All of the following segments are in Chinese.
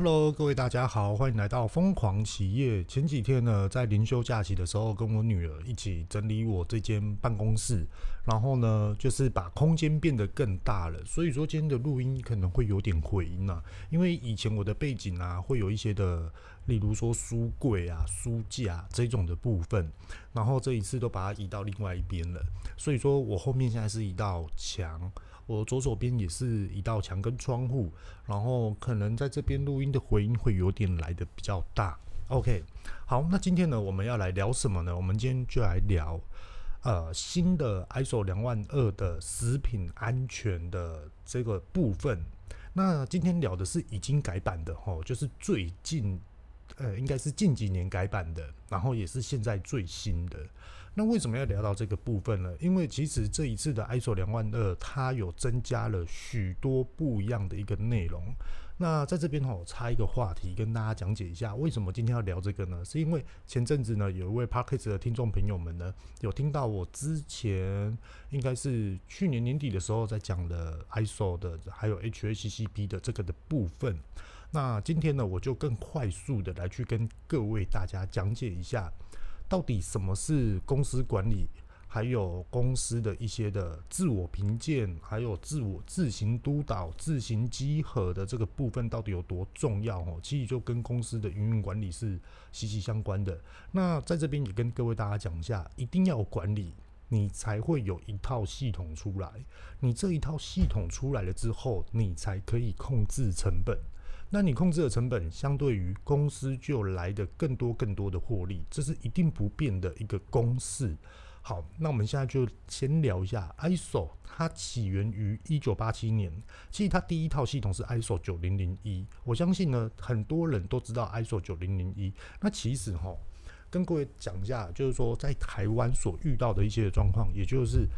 Hello，各位大家好，欢迎来到疯狂企业。前几天呢，在连休假期的时候，跟我女儿一起整理我这间办公室，然后呢，就是把空间变得更大了。所以说今天的录音可能会有点回音啊，因为以前我的背景啊，会有一些的，例如说书柜啊、书架这种的部分，然后这一次都把它移到另外一边了。所以说我后面现在是一道墙。我左手边也是一道墙跟窗户，然后可能在这边录音的回音会有点来的比较大。OK，好，那今天呢，我们要来聊什么呢？我们今天就来聊呃新的 ISO 两万二的食品安全的这个部分。那今天聊的是已经改版的齁，就是最近呃应该是近几年改版的，然后也是现在最新的。那为什么要聊到这个部分呢？因为其实这一次的 ISO 两万二，它有增加了许多不一样的一个内容。那在这边哈，我插一个话题跟大家讲解一下，为什么今天要聊这个呢？是因为前阵子呢，有一位 Parkes 的听众朋友们呢，有听到我之前应该是去年年底的时候在讲的 ISO 的，还有 HACCP 的这个的部分。那今天呢，我就更快速的来去跟各位大家讲解一下。到底什么是公司管理？还有公司的一些的自我评鉴，还有自我自行督导、自行稽核的这个部分，到底有多重要？哦，其实就跟公司的营运管理是息息相关的。那在这边也跟各位大家讲一下，一定要管理，你才会有一套系统出来。你这一套系统出来了之后，你才可以控制成本。那你控制的成本，相对于公司就来的更多更多的获利，这是一定不变的一个公式。好，那我们现在就先聊一下 ISO，它起源于一九八七年，其实它第一套系统是 ISO 九零零一。我相信呢，很多人都知道 ISO 九零零一。那其实哈，跟各位讲一下，就是说在台湾所遇到的一些状况，也就是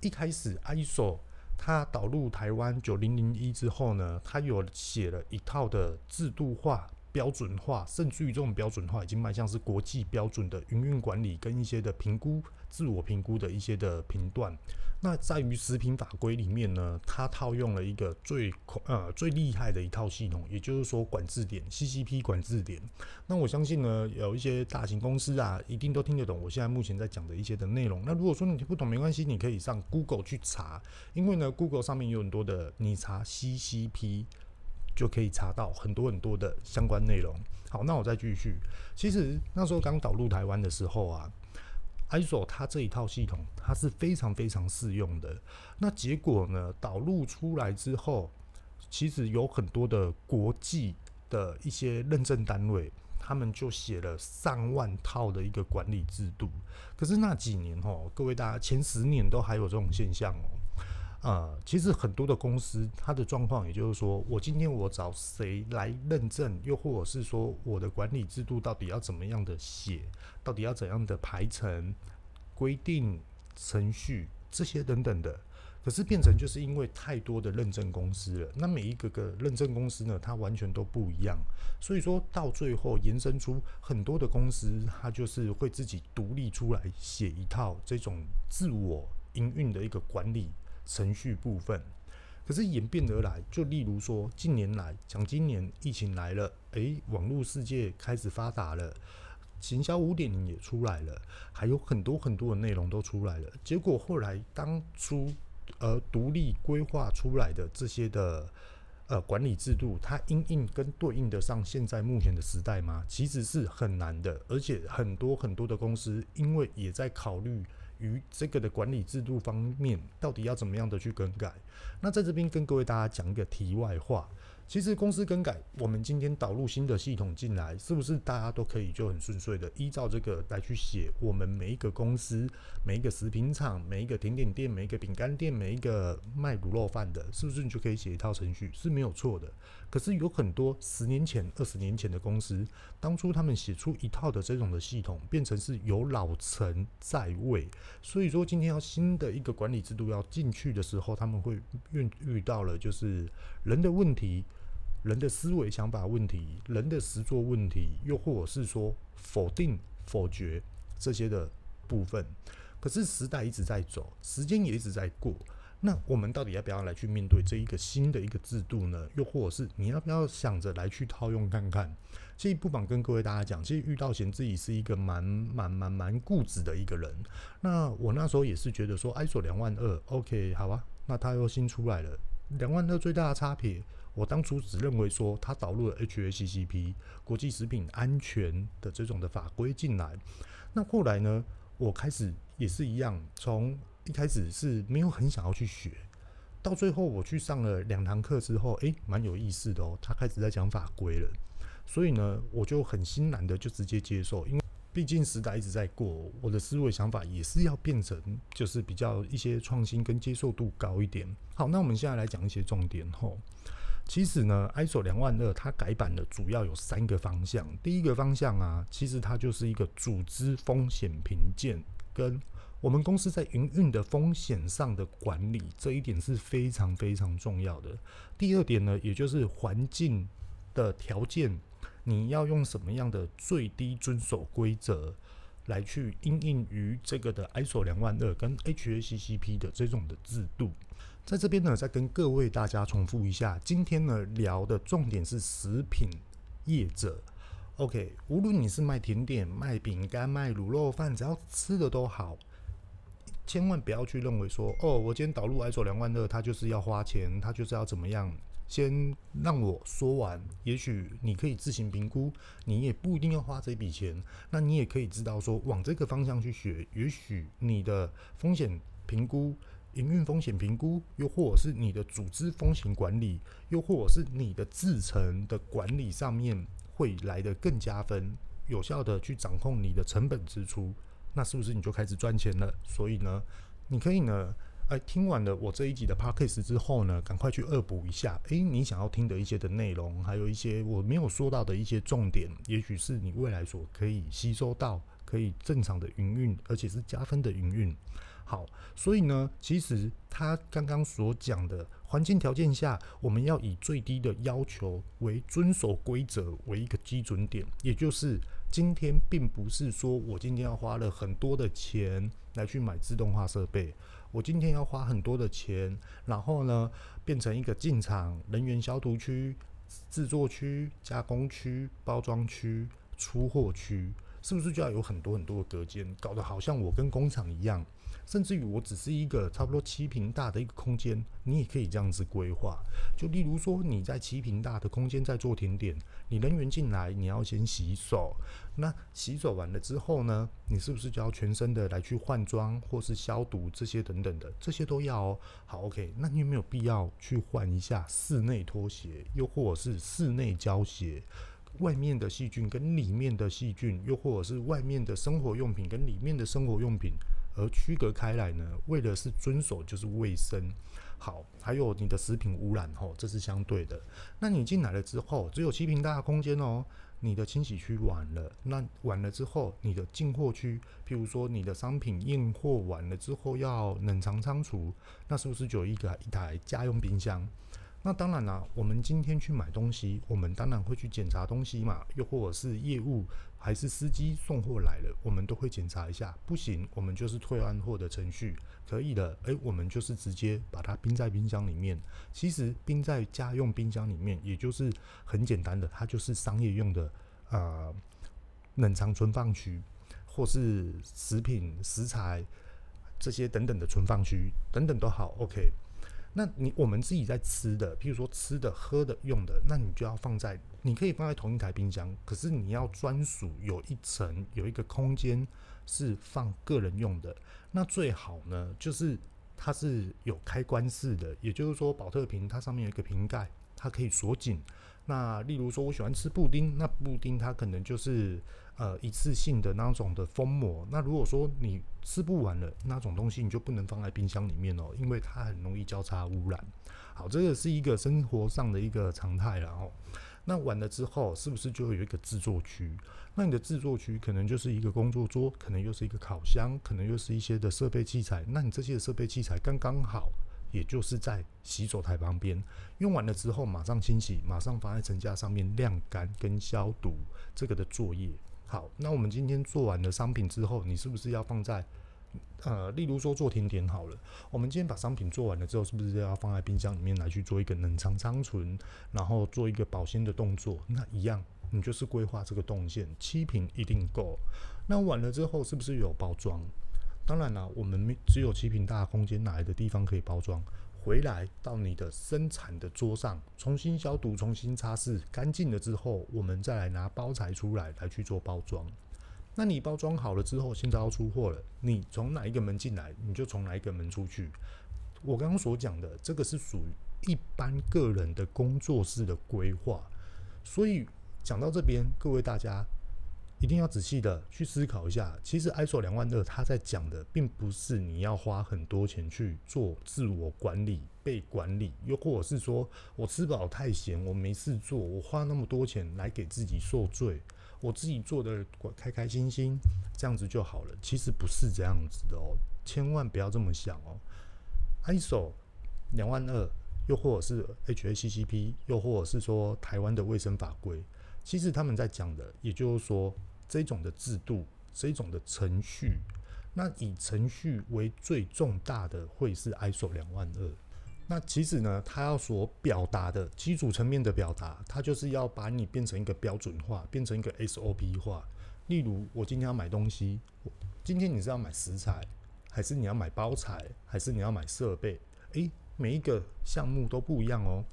一开始 ISO。它导入台湾九零零一之后呢，它有写了一套的制度化、标准化，甚至于这种标准化已经迈向是国际标准的营运管理跟一些的评估、自我评估的一些的评断。那在于食品法规里面呢，它套用了一个最呃最厉害的一套系统，也就是说管制点 CCP 管制点。那我相信呢，有一些大型公司啊，一定都听得懂我现在目前在讲的一些的内容。那如果说你听不懂没关系，你可以上 Google 去查，因为呢 Google 上面有很多的，你查 CCP 就可以查到很多很多的相关内容。好，那我再继续。其实那时候刚导入台湾的时候啊。ISO 它这一套系统，它是非常非常适用的。那结果呢，导入出来之后，其实有很多的国际的一些认证单位，他们就写了上万套的一个管理制度。可是那几年哦，各位大家前十年都还有这种现象哦。呃，其实很多的公司，它的状况，也就是说，我今天我找谁来认证，又或者是说，我的管理制度到底要怎么样的写，到底要怎样的排程、规定、程序这些等等的，可是变成就是因为太多的认证公司了，那每一个个认证公司呢，它完全都不一样，所以说到最后延伸出很多的公司，它就是会自己独立出来写一套这种自我营运的一个管理。程序部分，可是演变而来，就例如说，近年来讲，今年疫情来了，诶，网络世界开始发达了，行销五点零也出来了，还有很多很多的内容都出来了。结果后来当初呃独立规划出来的这些的呃管理制度，它因应跟对应得上现在目前的时代吗？其实是很难的，而且很多很多的公司因为也在考虑。于这个的管理制度方面，到底要怎么样的去更改？那在这边跟各位大家讲一个题外话。其实公司更改，我们今天导入新的系统进来，是不是大家都可以就很顺遂的依照这个来去写？我们每一个公司、每一个食品厂、每一个甜点店、每一个饼干店、每一个卖卤肉饭的，是不是你就可以写一套程序？是没有错的。可是有很多十年前、二十年前的公司，当初他们写出一套的这种的系统，变成是有老陈在位，所以说今天要新的一个管理制度要进去的时候，他们会遇遇到了就是人的问题。人的思维、想法问题，人的实作问题，又或者是说否定、否决这些的部分。可是时代一直在走，时间也一直在过。那我们到底要不要来去面对这一个新的一个制度呢？又或者是你要不要想着来去套用看看？其实不妨跟各位大家讲，其实遇到贤自己是一个蛮蛮蛮蛮固执的一个人。那我那时候也是觉得说，ISO 两万二，OK，好吧，那它又新出来了，两万二最大的差别，我当初只认为说它导入了 HACCP 国际食品安全的这种的法规进来。那后来呢，我开始也是一样，从一开始是没有很想要去学，到最后我去上了两堂课之后，诶、蛮有意思的哦。他开始在讲法规了，所以呢，我就很欣然的就直接接受，因为毕竟时代一直在过，我的思维想法也是要变成就是比较一些创新跟接受度高一点。好，那我们现在来讲一些重点吼。其实呢，ISO 两万二它改版的主要有三个方向。第一个方向啊，其实它就是一个组织风险评鉴跟。我们公司在营运的风险上的管理，这一点是非常非常重要的。第二点呢，也就是环境的条件，你要用什么样的最低遵守规则来去应应于这个的 ISO 两万二跟 HACCP 的这种的制度。在这边呢，再跟各位大家重复一下，今天呢聊的重点是食品业者。OK，无论你是卖甜点、卖饼干、卖卤肉饭，只要吃的都好。千万不要去认为说，哦，我今天导入 ISO 两万二，他就是要花钱，他就是要怎么样？先让我说完，也许你可以自行评估，你也不一定要花这笔钱。那你也可以知道说，往这个方向去学，也许你的风险评估、营运风险评估，又或者是你的组织风险管理，又或者是你的制程的管理上面，会来得更加分，有效的去掌控你的成本支出。那是不是你就开始赚钱了？所以呢，你可以呢，哎、听完了我这一集的 podcast 之后呢，赶快去恶补一下，哎、欸，你想要听的一些的内容，还有一些我没有说到的一些重点，也许是你未来所可以吸收到，可以正常的营运，而且是加分的营运。好，所以呢，其实他刚刚所讲的环境条件下，我们要以最低的要求为遵守规则为一个基准点，也就是。今天并不是说我今天要花了很多的钱来去买自动化设备，我今天要花很多的钱，然后呢，变成一个进场人员消毒区、制作区、加工区、包装区、出货区，是不是就要有很多很多的隔间，搞得好像我跟工厂一样？甚至于我只是一个差不多七平大的一个空间，你也可以这样子规划。就例如说，你在七平大的空间在做甜点，你人员进来，你要先洗手。那洗手完了之后呢，你是不是就要全身的来去换装或是消毒这些等等的？这些都要哦。好，OK，那你有没有必要去换一下室内拖鞋，又或者是室内胶鞋？外面的细菌跟里面的细菌，又或者是外面的生活用品跟里面的生活用品？而区隔开来呢，为的是遵守就是卫生，好，还有你的食品污染吼，这是相对的。那你进来了之后，只有七平大的空间哦，你的清洗区完了，那完了之后，你的进货区，譬如说你的商品验货完了之后要冷藏仓储，那是不是就有一个一台家用冰箱？那当然啦，我们今天去买东西，我们当然会去检查东西嘛，又或者是业务。还是司机送货来了，我们都会检查一下。不行，我们就是退换货的程序。可以的，诶，我们就是直接把它冰在冰箱里面。其实冰在家用冰箱里面，也就是很简单的，它就是商业用的呃冷藏存放区，或是食品食材这些等等的存放区等等都好。OK。那你我们自己在吃的，譬如说吃的、喝的、用的，那你就要放在，你可以放在同一台冰箱，可是你要专属有一层有一个空间是放个人用的。那最好呢，就是它是有开关式的，也就是说，宝特瓶它上面有一个瓶盖，它可以锁紧。那例如说，我喜欢吃布丁，那布丁它可能就是。呃，一次性的那种的封膜，那如果说你吃不完了那种东西，你就不能放在冰箱里面哦，因为它很容易交叉污染。好，这个是一个生活上的一个常态然后。那完了之后，是不是就会有一个制作区？那你的制作区可能就是一个工作桌，可能又是一个烤箱，可能又是一些的设备器材。那你这些设备器材刚刚好，也就是在洗手台旁边，用完了之后马上清洗，马上放在层架上面晾干跟消毒这个的作业。好，那我们今天做完了商品之后，你是不是要放在呃，例如说做甜点好了，我们今天把商品做完了之后，是不是要放在冰箱里面来去做一个冷藏仓存，然后做一个保鲜的动作？那一样，你就是规划这个动线，七瓶一定够。那完了之后，是不是有包装？当然了，我们只有七瓶大空间，哪来的地方可以包装？回来到你的生产的桌上，重新消毒、重新擦拭干净了之后，我们再来拿包材出来来去做包装。那你包装好了之后，现在要出货了，你从哪一个门进来，你就从哪一个门出去。我刚刚所讲的这个是属于一般个人的工作室的规划，所以讲到这边，各位大家一定要仔细的去思考一下。其实 ISO 两万二，它在讲的并不是你要花很多钱去做自我管理、被管理，又或者是说我吃饱太闲，我没事做，我花那么多钱来给自己受罪。我自己做的开开心心，这样子就好了。其实不是这样子的哦，千万不要这么想哦。ISO 两万二，又或者是 HACCP，又或者是说台湾的卫生法规，其实他们在讲的，也就是说这种的制度，这种的程序，那以程序为最重大的会是 ISO 两万二。那其实呢，它要所表达的基础层面的表达，它就是要把你变成一个标准化，变成一个 SOP 化。例如，我今天要买东西，今天你是要买食材，还是你要买包材，还是你要买设备？诶，每一个项目都不一样哦。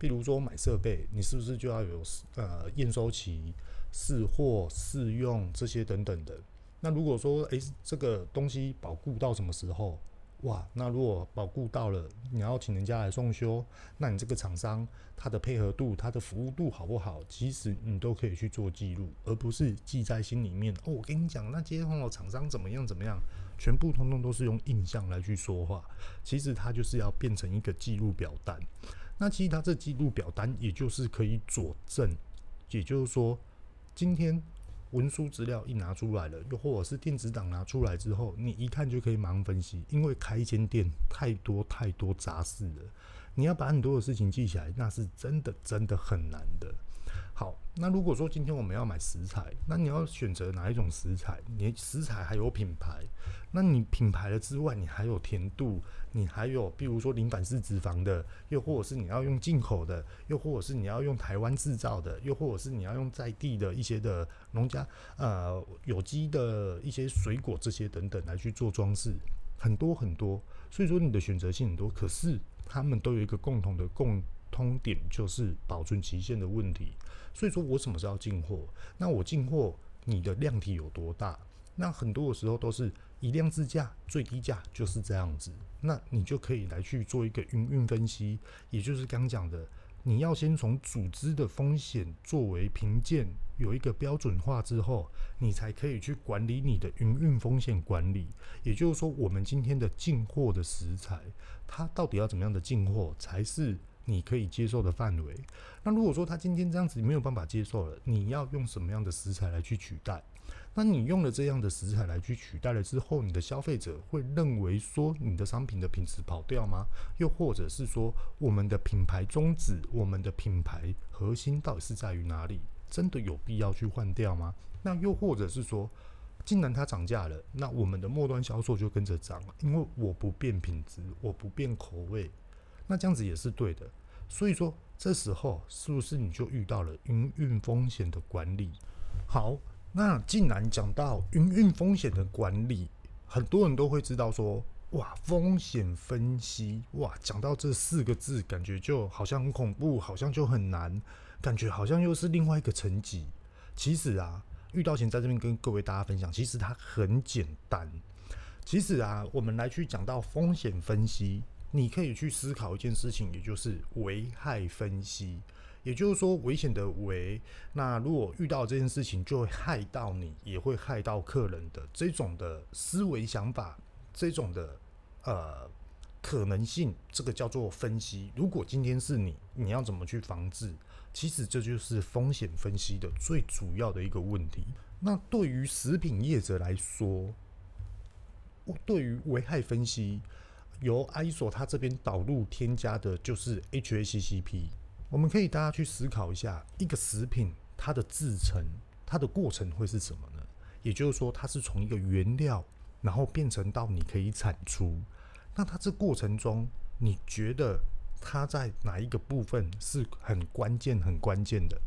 譬如说买设备，你是不是就要有呃验收期、试货、试用这些等等的？那如果说诶，这个东西保固到什么时候？哇，那如果保固到了，你要请人家来送修，那你这个厂商他的配合度、他的服务度好不好？其实你都可以去做记录，而不是记在心里面。哦，我跟你讲，那接通了厂商怎么样怎么样，全部通通都是用印象来去说话。其实它就是要变成一个记录表单。那其实它这记录表单，也就是可以佐证，也就是说，今天。文书资料一拿出来了，又或者是电子档拿出来之后，你一看就可以盲分析。因为开一间店太多太多杂事了，你要把很多的事情记起来，那是真的真的很难的。好，那如果说今天我们要买食材，那你要选择哪一种食材？你食材还有品牌，那你品牌了之外，你还有甜度，你还有比如说零反式脂肪的，又或者是你要用进口的，又或者是你要用台湾制造的，又或者是你要用在地的一些的农家呃有机的一些水果这些等等来去做装饰，很多很多，所以说你的选择性很多，可是他们都有一个共同的共通点，就是保存期限的问题。所以说我什么时候进货？那我进货，你的量体有多大？那很多的时候都是以量制价，最低价就是这样子。那你就可以来去做一个营运分析，也就是刚讲的，你要先从组织的风险作为评鉴，有一个标准化之后，你才可以去管理你的营运风险管理。也就是说，我们今天的进货的食材，它到底要怎么样的进货才是？你可以接受的范围。那如果说他今天这样子没有办法接受了，你要用什么样的食材来去取代？那你用了这样的食材来去取代了之后，你的消费者会认为说你的商品的品质跑掉吗？又或者是说我们的品牌宗旨、我们的品牌核心到底是在于哪里？真的有必要去换掉吗？那又或者是说，既然它涨价了，那我们的末端销售就跟着涨了，因为我不变品质，我不变口味。那这样子也是对的，所以说这时候是不是你就遇到了营运风险的管理？好，那既然讲到营运风险的管理，很多人都会知道说，哇，风险分析，哇，讲到这四个字，感觉就好像很恐怖，好像就很难，感觉好像又是另外一个层级。其实啊，遇到前在这边跟各位大家分享，其实它很简单。其实啊，我们来去讲到风险分析。你可以去思考一件事情，也就是危害分析。也就是说，危险的危，那如果遇到这件事情，就会害到你，也会害到客人的这种的思维想法，这种的呃可能性，这个叫做分析。如果今天是你，你要怎么去防治？其实这就是风险分析的最主要的一个问题。那对于食品业者来说，对于危害分析。由 ISO 它这边导入添加的就是 HACCP。我们可以大家去思考一下，一个食品它的制成，它的过程会是什么呢？也就是说，它是从一个原料然后变成到你可以产出。那它这过程中，你觉得它在哪一个部分是很关键、很关键的？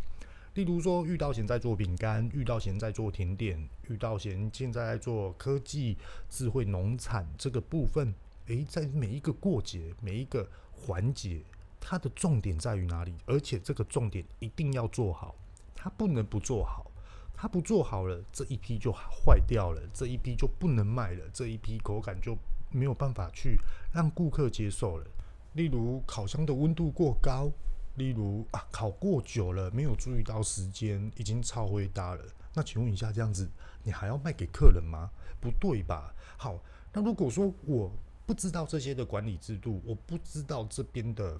例如说，遇到现在做饼干，遇到现在做甜点，遇到现现在在做科技、智慧农产这个部分，诶，在每一个过节、每一个环节，它的重点在于哪里？而且这个重点一定要做好，它不能不做好。它不做好了，这一批就坏掉了，这一批就不能卖了，这一批口感就没有办法去让顾客接受了。例如烤箱的温度过高，例如啊烤过久了没有注意到时间，已经超灰搭了。那请问一下，这样子你还要卖给客人吗？不对吧？好，那如果说我不知道这些的管理制度，我不知道这边的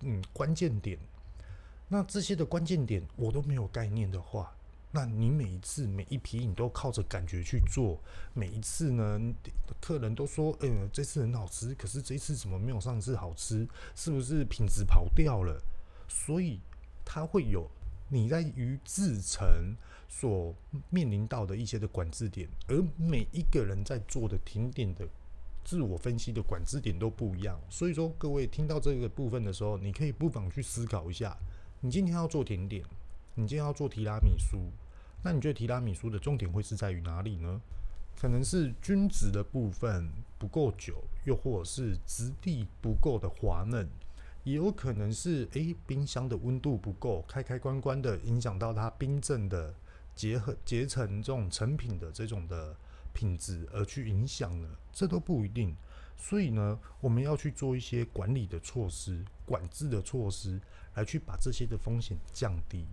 嗯关键点，那这些的关键点我都没有概念的话。那你每一次每一批你都靠着感觉去做，每一次呢，客人都说，嗯、这次很好吃，可是这次怎么没有上次好吃？是不是品质跑掉了？所以它会有你在于制成所面临到的一些的管制点，而每一个人在做的停点的自我分析的管制点都不一样。所以说，各位听到这个部分的时候，你可以不妨去思考一下，你今天要做甜点，你今天要做提拉米苏。那你觉得提拉米苏的重点会是在于哪里呢？可能是均值的部分不够久，又或者是质地不够的滑嫩，也有可能是诶、冰箱的温度不够，开开关关的影响到它冰镇的结合结成这种成品的这种的品质而去影响了，这都不一定。所以呢，我们要去做一些管理的措施、管制的措施，来去把这些的风险降低。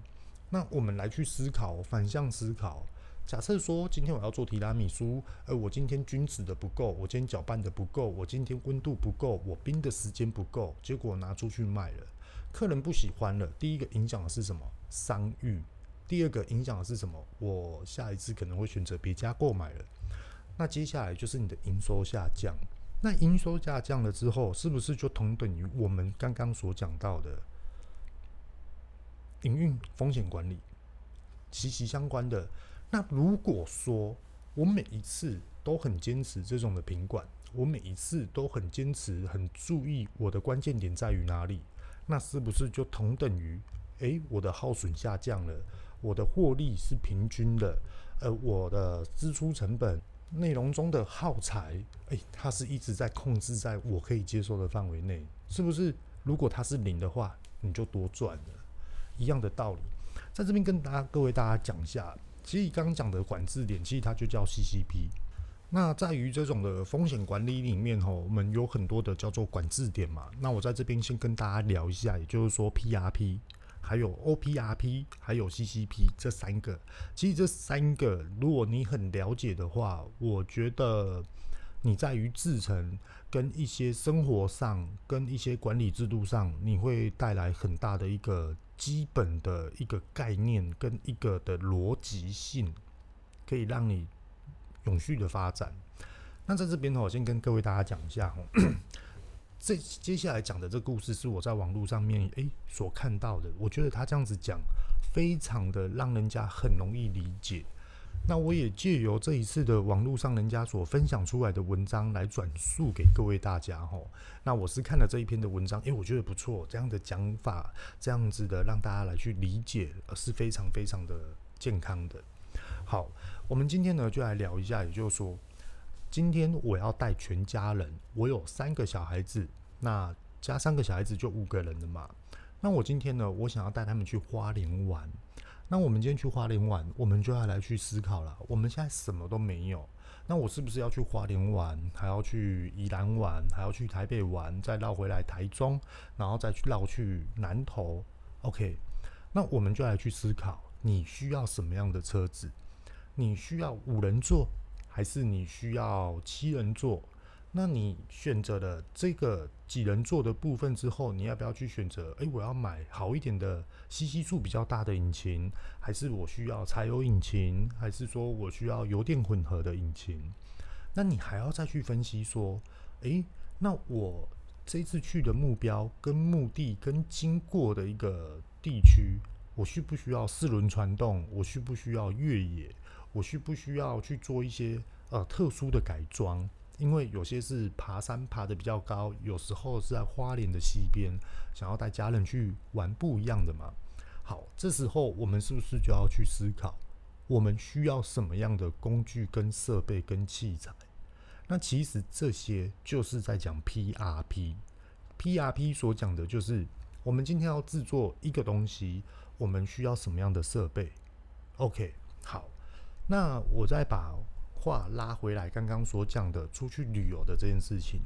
那我们来去思考，反向思考。假设说今天我要做提拉米苏，而我今天均质的不够，我今天搅拌的不够，我今天温度不够，我冰的时间不够，结果拿出去卖了，客人不喜欢了。第一个影响的是什么？商誉。第二个影响的是什么？我下一次可能会选择别家购买了。那接下来就是你的营收下降。那营收下降了之后，是不是就同等于我们刚刚所讲到的？营运风险管理息息相关的。那如果说我每一次都很坚持这种的品管，我每一次都很坚持、很注意我的关键点在于哪里，那是不是就同等于，诶，我的耗损下降了，我的获利是平均的，呃，我的支出成本、内容中的耗材，诶，它是一直在控制在我可以接受的范围内，是不是？如果它是零的话，你就多赚了。一样的道理，在这边跟大家各位大家讲一下，其实刚刚讲的管制点，其实它就叫 CCP。那在于这种的风险管理里面吼，我们有很多的叫做管制点嘛。那我在这边先跟大家聊一下，也就是说 PRP，还有 OPRP，还有 CCP 这三个。其实这三个，如果你很了解的话，我觉得你在于制程跟一些生活上，跟一些管理制度上，你会带来很大的一个。基本的一个概念跟一个的逻辑性，可以让你永续的发展。那在这边呢，我先跟各位大家讲一下哦。这接下来讲的这故事是我在网络上面诶所看到的，我觉得他这样子讲，非常的让人家很容易理解。那我也借由这一次的网络上人家所分享出来的文章来转述给各位大家吼。那我是看了这一篇的文章，诶，我觉得不错，这样的讲法，这样子的让大家来去理解，是非常非常的健康的。好，我们今天呢就来聊一下，也就是说，今天我要带全家人，我有三个小孩子，那加三个小孩子就五个人了嘛。那我今天呢，我想要带他们去花莲玩。那我们今天去花莲玩，我们就要来去思考了。我们现在什么都没有，那我是不是要去花莲玩，还要去宜兰玩，还要去台北玩，再绕回来台中，然后再去绕去南投？OK，那我们就来去思考，你需要什么样的车子？你需要五人座，还是你需要七人座？那你选择了这个几人座的部分之后，你要不要去选择？诶，我要买好一点的吸气数比较大的引擎，还是我需要柴油引擎，还是说我需要油电混合的引擎？那你还要再去分析说，诶，那我这次去的目标跟目的跟经过的一个地区，我需不需要四轮传动？我需不需要越野？我需不需要去做一些？呃特殊的改装，因为有些是爬山爬得比较高，有时候是在花莲的溪边，想要带家人去玩不一样的嘛。好，这时候我们是不是就要去思考，我们需要什么样的工具跟设备跟器材？那其实这些就是在讲 PRP。PRP 所讲的就是，我们今天要制作一个东西，我们需要什么样的设备？OK，好，那我再把话拉回来，刚刚所讲的出去旅游的这件事情，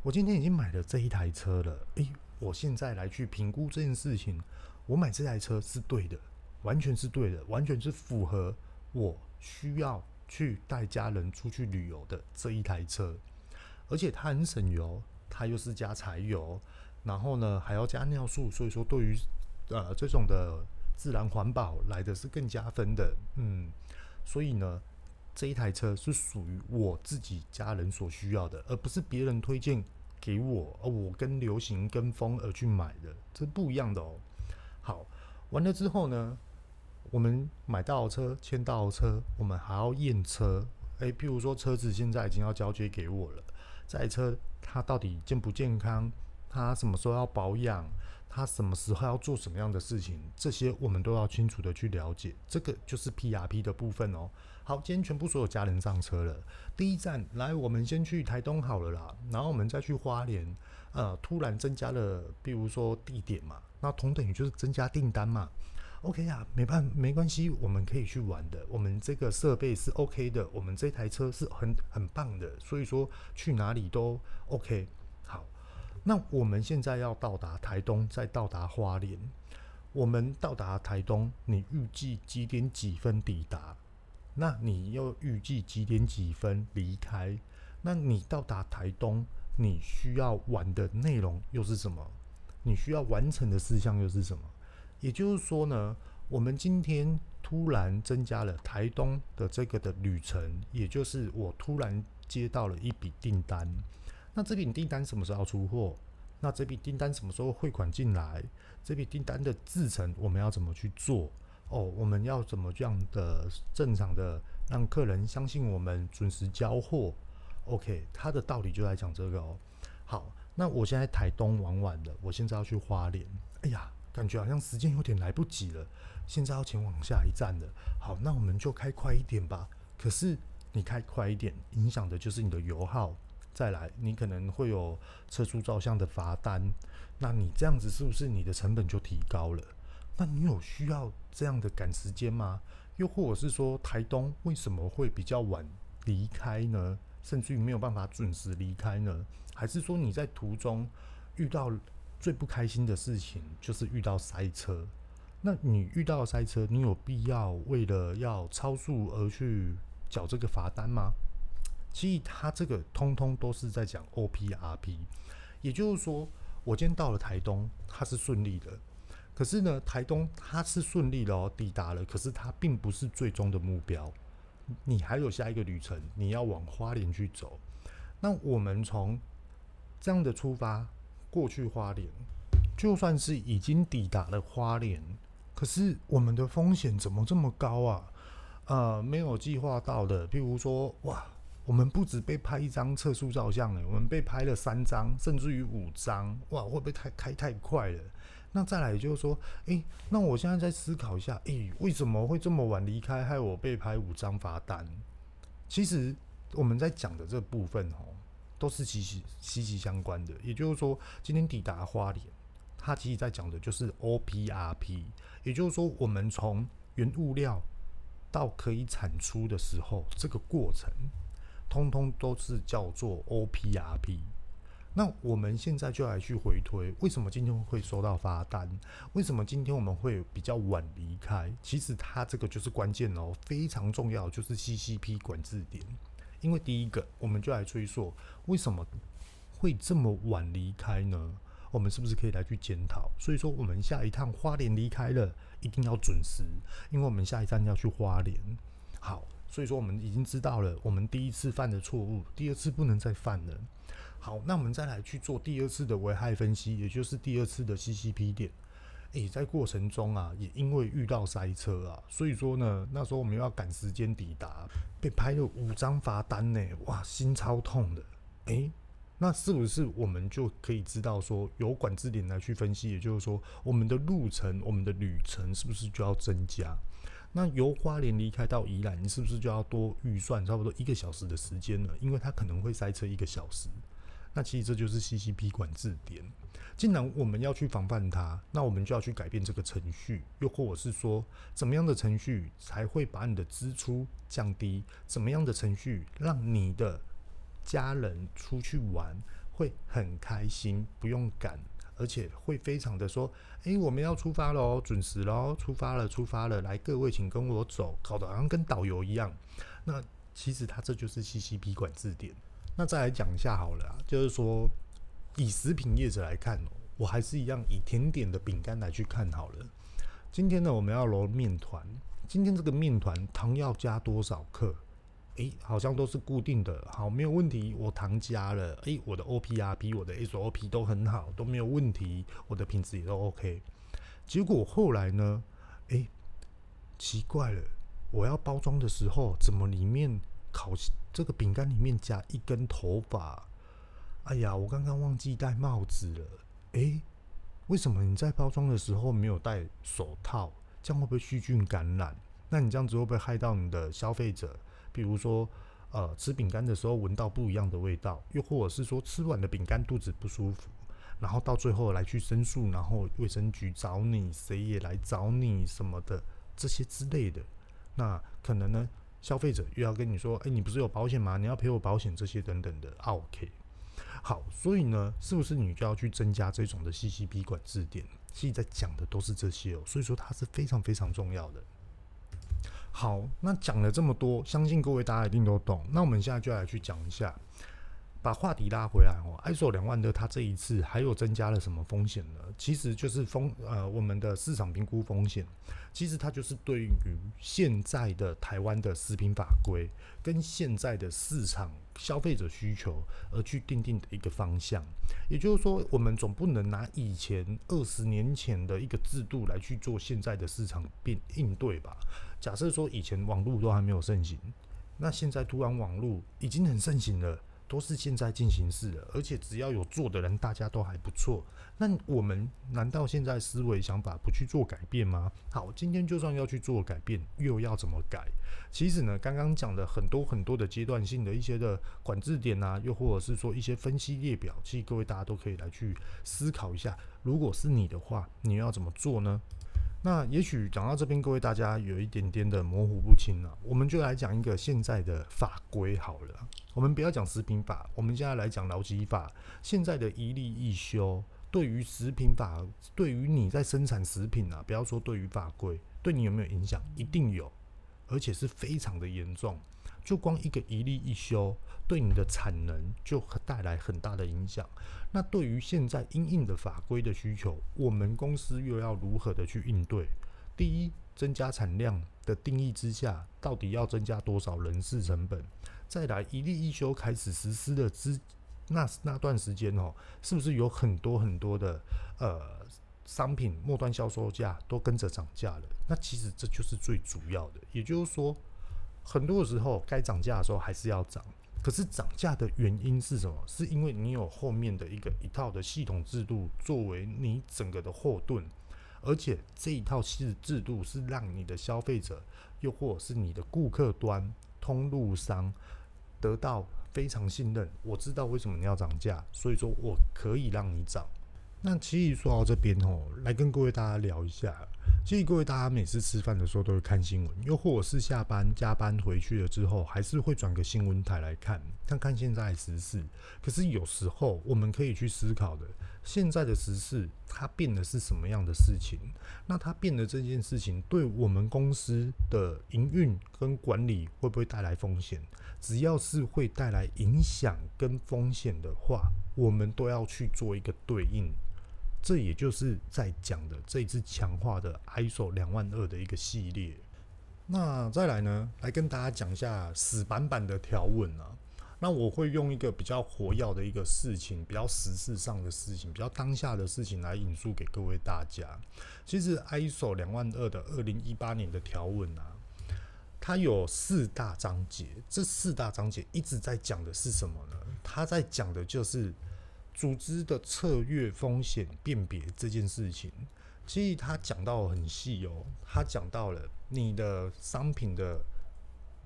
我今天已经买了这一台车了，诶，我现在来去评估这件事情，我买这台车是对的，完全是对的，完全是符合我需要去带家人出去旅游的这一台车，而且它很省油，它又是加柴油。然后呢，还要加尿素，所以说对于呃这种的自然环保来的是更加分的，嗯，所以呢，这一台车是属于我自己家人所需要的，而不是别人推荐给我，而我跟流行跟风而去买的，这不一样的哦。好，完了之后呢，我们买到车，签到车，我们还要验车，诶，譬如说车子现在已经要交接给我了，这台车它到底健不健康？它什么时候要保养？他什么时候要做什么样的事情？这些我们都要清楚的去了解。这个就是 PRP 的部分哦。好，今天全部所有家人上车了。第一站来，我们先去台东好了啦。然后我们再去花莲。呃，突然增加了，比如说地点嘛，那同等于就是增加订单嘛。OK 啊，没办没关系，我们可以去玩的。我们这个设备是 OK 的，我们这台车是很很棒的，所以说去哪里都 OK。那我们现在要到达台东，再到达花莲。我们到达台东，你预计几点几分抵达？那你又预计几点几分离开？那你到达台东，你需要玩的内容又是什么？你需要完成的事项又是什么？也就是说呢，我们今天突然增加了台东的这个的旅程，也就是我突然接到了一笔订单。那这笔订单什么时候出货？那这笔订单什么时候汇款进来？这笔订单的制程我们要怎么去做？哦，我们要怎么样的正常的让客人相信我们准时交货？OK，它的道理就来讲这个哦。好，那我现在台东玩完了，我现在要去花莲。哎呀，感觉好像时间有点来不及了，现在要前往下一站了。好，那我们就开快一点吧。可是你开快一点，影响的就是你的油耗。再来，你可能会有车速照相的罚单，那你这样子是不是你的成本就提高了？那你有需要这样的赶时间吗？又或者是说，台东为什么会比较晚离开呢？甚至于没有办法准时离开呢？还是说你在途中遇到最不开心的事情，就是遇到塞车？那你遇到塞车，你有必要为了要超速而去缴这个罚单吗？其实他这个通通都是在讲 OPRP，也就是说，我今天到了台东，它是顺利的。可是呢，台东它是顺利的哦，抵达了。可是它并不是最终的目标，你还有下一个旅程，你要往花莲去走。那我们从这样的出发过去花莲，就算是已经抵达了花莲，可是我们的风险怎么这么高啊？呃，没有计划到的，譬如说，哇。我们不止被拍一张测速照相诶，我们被拍了三张，甚至于五张，哇，会不会太开太快了？那再来就是说，诶，那我现在再思考一下，诶，为什么会这么晚离开，害我被拍五张罚单？其实我们在讲的这部分哦，都是息息息息相关的。也就是说，今天抵达花莲，它其实在讲的就是 OPRP，也就是说，我们从原物料到可以产出的时候，这个过程。通通都是叫做 OPRP。那我们现在就来去回推，为什么今天会收到罚单？为什么今天我们会比较晚离开？其实它这个就是关键哦，非常重要，就是 CCP 管制点。因为第一个，我们就来追溯，为什么会这么晚离开呢？我们是不是可以来去检讨？所以说，我们下一趟花莲离开了，一定要准时，因为我们下一站要去花莲。好。所以说，我们已经知道了我们第一次犯的错误，第二次不能再犯了。好，那我们再来去做第二次的危害分析，也就是第二次的 CCP 点。诶、在过程中啊，也因为遇到塞车啊，所以说呢，那时候我们要赶时间抵达，被拍了五张罚单呢，哇，心超痛的。诶、那是不是我们就可以知道说，由管制点来去分析，也就是说，我们的路程、我们的旅程是不是就要增加？那由花莲离开到宜兰，你是不是就要多预算差不多一个小时的时间了？因为它可能会塞车一个小时。那其实这就是 CCP 管制点。既然我们要去防范它，那我们就要去改变这个程序，又或者是说，怎么样的程序才会把你的支出降低？怎么样的程序让你的家人出去玩会很开心，不用赶，而且会非常的说，诶、我们要出发喽，准时喽，出发了，出发了，来，各位请跟我走，搞得好像跟导游一样。那其实它这就是 CCP 管制点。那再来讲一下好了啊，就是说。以食品业者来看，我还是一样以甜点的饼干来去看好了。今天呢，我们要揉面团。今天这个面团糖要加多少克？诶，好像都是固定的，好，没有问题。我糖加了，诶，我的 OPRP、我的 SOP 都很好，都没有问题，我的品质也都 OK。结果后来呢，诶，奇怪了，我要包装的时候，怎么里面烤这个饼干里面夹一根头发？哎呀，我刚刚忘记戴帽子了。诶，为什么你在包装的时候没有戴手套？这样会不会细菌感染？那你这样子会不会害到你的消费者？比如说，呃，吃饼干的时候闻到不一样的味道，又或者是说吃完的饼干肚子不舒服，然后到最后来去申诉，然后卫生局找你，谁也来找你什么的这些之类的，那可能呢，消费者又要跟你说，诶，你不是有保险吗？你要赔我保险这些等等的。，OK。好，所以呢，是不是你就要去增加这种的 CCP 管制点？其实在讲的都是这些哦，所以说它是非常非常重要的。好，那讲了这么多，相信各位大家一定都懂。那我们现在就来去讲一下。把话题拉回来哦，ISO 两万的它这一次还有增加了什么风险呢？其实就是风呃我们的市场评估风险，其实它就是对于现在的台湾的食品法规跟现在的市场消费者需求而去定定的一个方向。也就是说，我们总不能拿以前二十年前的一个制度来去做现在的市场变应对吧？假设说以前网络都还没有盛行，那现在突然网络已经很盛行了。都是现在进行式的，而且只要有做的人，大家都还不错。那我们难道现在思维想法不去做改变吗？好，今天就算要去做改变，又要怎么改？其实呢，刚刚讲的很多很多的阶段性的一些的管制点啊，又或者是说一些分析列表，其实各位大家都可以来去思考一下。如果是你的话，你要怎么做呢？那也许讲到这边，各位大家有一点点的模糊不清了，我们就来讲一个现在的法规好了。我们不要讲食品法，我们现在来讲劳基法。现在的一例一休，对于食品法，对于你在生产食品啊，不要说对于法规，对你有没有影响？一定有，而且是非常的严重。就光一个一例一休，对你的产能就带来很大的影响。那对于现在因应的法规的需求，我们公司又要如何的去应对？第一，增加产量的定义之下，到底要增加多少人事成本？再来一例一休开始实施的之那那段时间哦，是不是有很多很多的呃商品末端销售价都跟着涨价了？那其实这就是最主要的，也就是说。很多时候，该涨价的时候还是要涨，可是涨价的原因是什么？是因为你有后面的一个一套的系统制度作为你整个的后盾，而且这一套系制度是让你的消费者，又或者是你的顾客端通路商得到非常信任。我知道为什么你要涨价，所以说我可以让你涨。那其实说到这边哦，来跟各位大家聊一下。其实各位大家每次吃饭的时候都会看新闻，又或者是下班加班回去了之后，还是会转个新闻台来看，看看现在时事。可是有时候我们可以去思考的，现在的时事它变的是什么样的事情？那它变的这件事情，对我们公司的营运跟管理会不会带来风险？只要是会带来影响跟风险的话，我们都要去做一个对应。这也就是在讲的这次强化的 ISO 两万二的一个系列。那再来呢，来跟大家讲一下死板板的条文啊。那我会用一个比较活跃的一个事情，比较实事上的事情，比较当下的事情来引述给各位大家。其实 ISO 两万二的二零一八年的条文啊，它有四大章节，这四大章节一直在讲的是什么呢？它在讲的就是组织的策略风险辨别这件事情。其实他讲到很细哦，他讲到了你的商品的、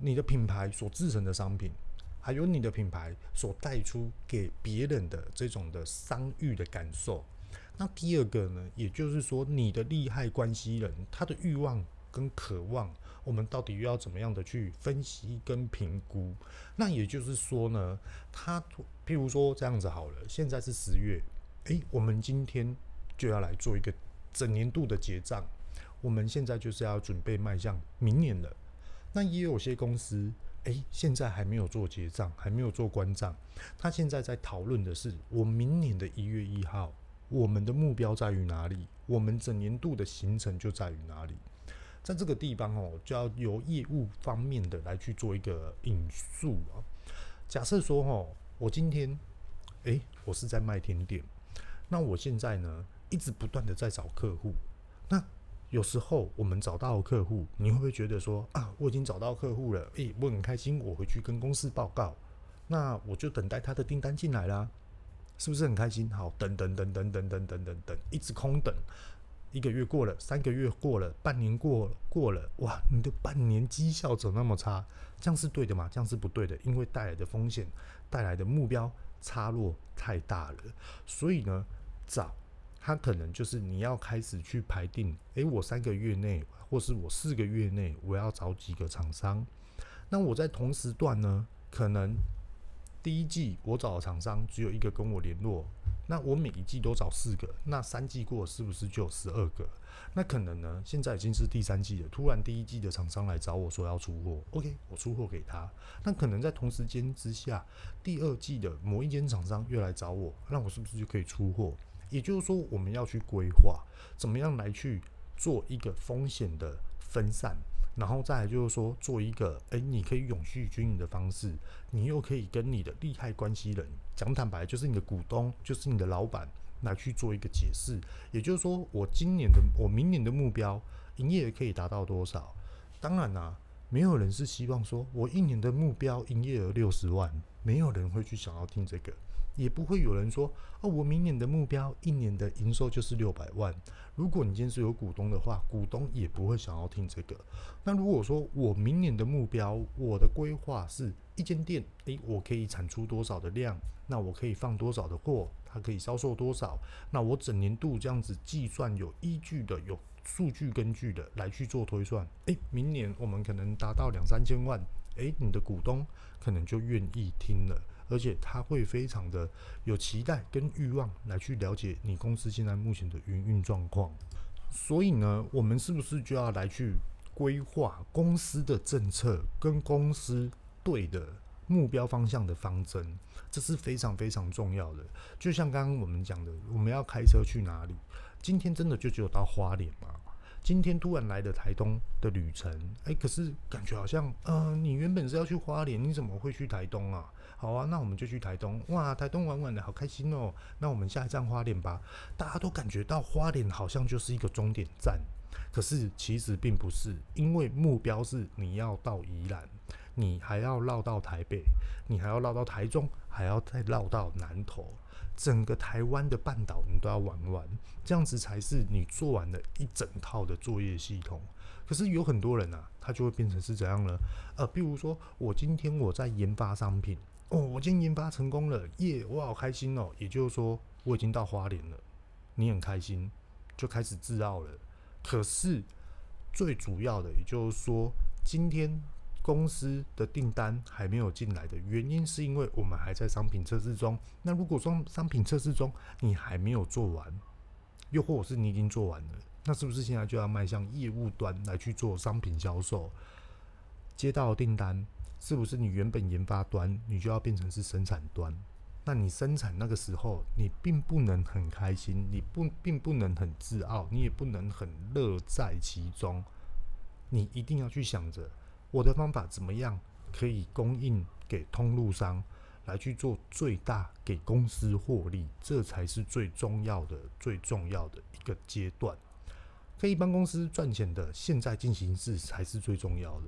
你的品牌所制成的商品。还有你的品牌所带出给别人的这种的商誉的感受。那第二个呢，也就是说你的利害关系人他的欲望跟渴望，我们到底又要怎么样的去分析跟评估？那也就是说呢，他譬如说这样子好了，现在是十月，诶，我们今天就要来做一个整年度的结账，我们现在就是要准备迈向明年了。那也有些公司。诶，现在还没有做结账，还没有做关账。他现在在讨论的是，我明年的一月一号，我们的目标在于哪里？我们整年度的行程就在于哪里？在这个地方哦，就要由业务方面的来去做一个引述啊。假设说哦，我今天，诶，我是在卖甜点，那我现在呢，一直不断的在找客户，那。有时候我们找到客户，你会不会觉得说啊，我已经找到客户了，诶，我很开心，我回去跟公司报告，那我就等待他的订单进来啦，是不是很开心？好，等等等等等等等等等，一直空等，一个月过了，三个月过了，半年过过了，哇，你的半年绩效怎么那么差？这样是对的吗？这样是不对的，因为带来的风险，带来的目标差落太大了，所以呢，找。他可能就是你要开始去排定，诶，我三个月内，或是我四个月内，我要找几个厂商。那我在同时段呢，可能第一季我找的厂商只有一个跟我联络，那我每一季都找四个，那三季过是不是就有十二个？那可能呢，现在已经是第三季了，突然第一季的厂商来找我说要出货，OK，我出货给他。那可能在同时间之下，第二季的某一间厂商又来找我，那我是不是就可以出货？也就是说，我们要去规划怎么样来去做一个风险的分散，然后再来就是说，做一个诶，你可以永续经营的方式，你又可以跟你的利害关系人讲坦白，就是你的股东，就是你的老板来去做一个解释。也就是说，我今年的、我明年的目标营业额可以达到多少？当然啦、没有人是希望说我一年的目标营业额六十万，没有人会去想要听这个。也不会有人说哦，我明年的目标一年的营收就是六百万。如果你今天是有股东的话，股东也不会想要听这个。那如果说我明年的目标，我的规划是一间店，诶，我可以产出多少的量？那我可以放多少的货？它可以销售多少？那我整年度这样子计算有依据的，有数据根据的来去做推算。诶，明年我们可能达到两三千万，诶，你的股东可能就愿意听了。而且他会非常的有期待跟欲望来去了解你公司现在目前的营运状况，所以呢，我们是不是就要来去规划公司的政策跟公司对的目标方向的方针？这是非常非常重要的。就像刚刚我们讲的，我们要开车去哪里？今天真的就只有到花莲吗？今天突然来的台东的旅程，哎，可是感觉好像，呃，你原本是要去花莲，你怎么会去台东啊？好啊，那我们就去台东，哇，台东玩玩的好开心哦。那我们下一站花莲吧。大家都感觉到花莲好像就是一个终点站，可是其实并不是，因为目标是你要到宜兰，你还要绕到台北，你还要绕到台中，还要再绕到南投。整个台湾的半岛你都要玩完，这样子才是你做完了一整套的作业系统。可是有很多人啊，他就会变成是怎样呢？呃，比如说我今天我在研发商品，哦，我今天研发成功了，耶，我好开心哦。也就是说，我已经到花莲了，你很开心，就开始自傲了。可是最主要的，也就是说，今天。公司的订单还没有进来的原因，是因为我们还在商品测试中。那如果说商品测试中你还没有做完，又或者是你已经做完了，那是不是现在就要迈向业务端来去做商品销售？接到订单，是不是你原本研发端你就要变成是生产端？那你生产那个时候，你并不能很开心，你不并不能很自傲，你也不能很乐在其中，你一定要去想着。我的方法怎么样可以供应给通路商？来去做最大给公司获利，这才是最重要的、最重要的一个阶段。可以帮公司赚钱的，现在进行式才是最重要的。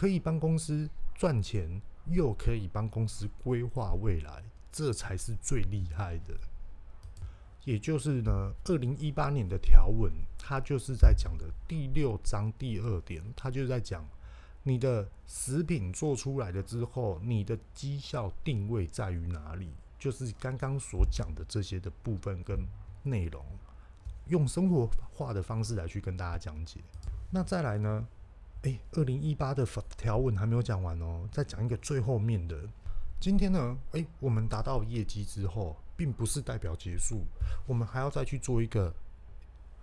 可以帮公司赚钱，又可以帮公司规划未来，这才是最厉害的。也就是呢，二零一八年的条文，它就是在讲的第六章第二点，它就是在讲。你的食品做出来了之后，你的绩效定位在于哪里？就是刚刚所讲的这些的部分跟内容，用生活化的方式来去跟大家讲解。那再来呢？诶，二零一八的条文还没有讲完哦，再讲一个最后面的。今天呢，诶，我们达到业绩之后，并不是代表结束，我们还要再去做一个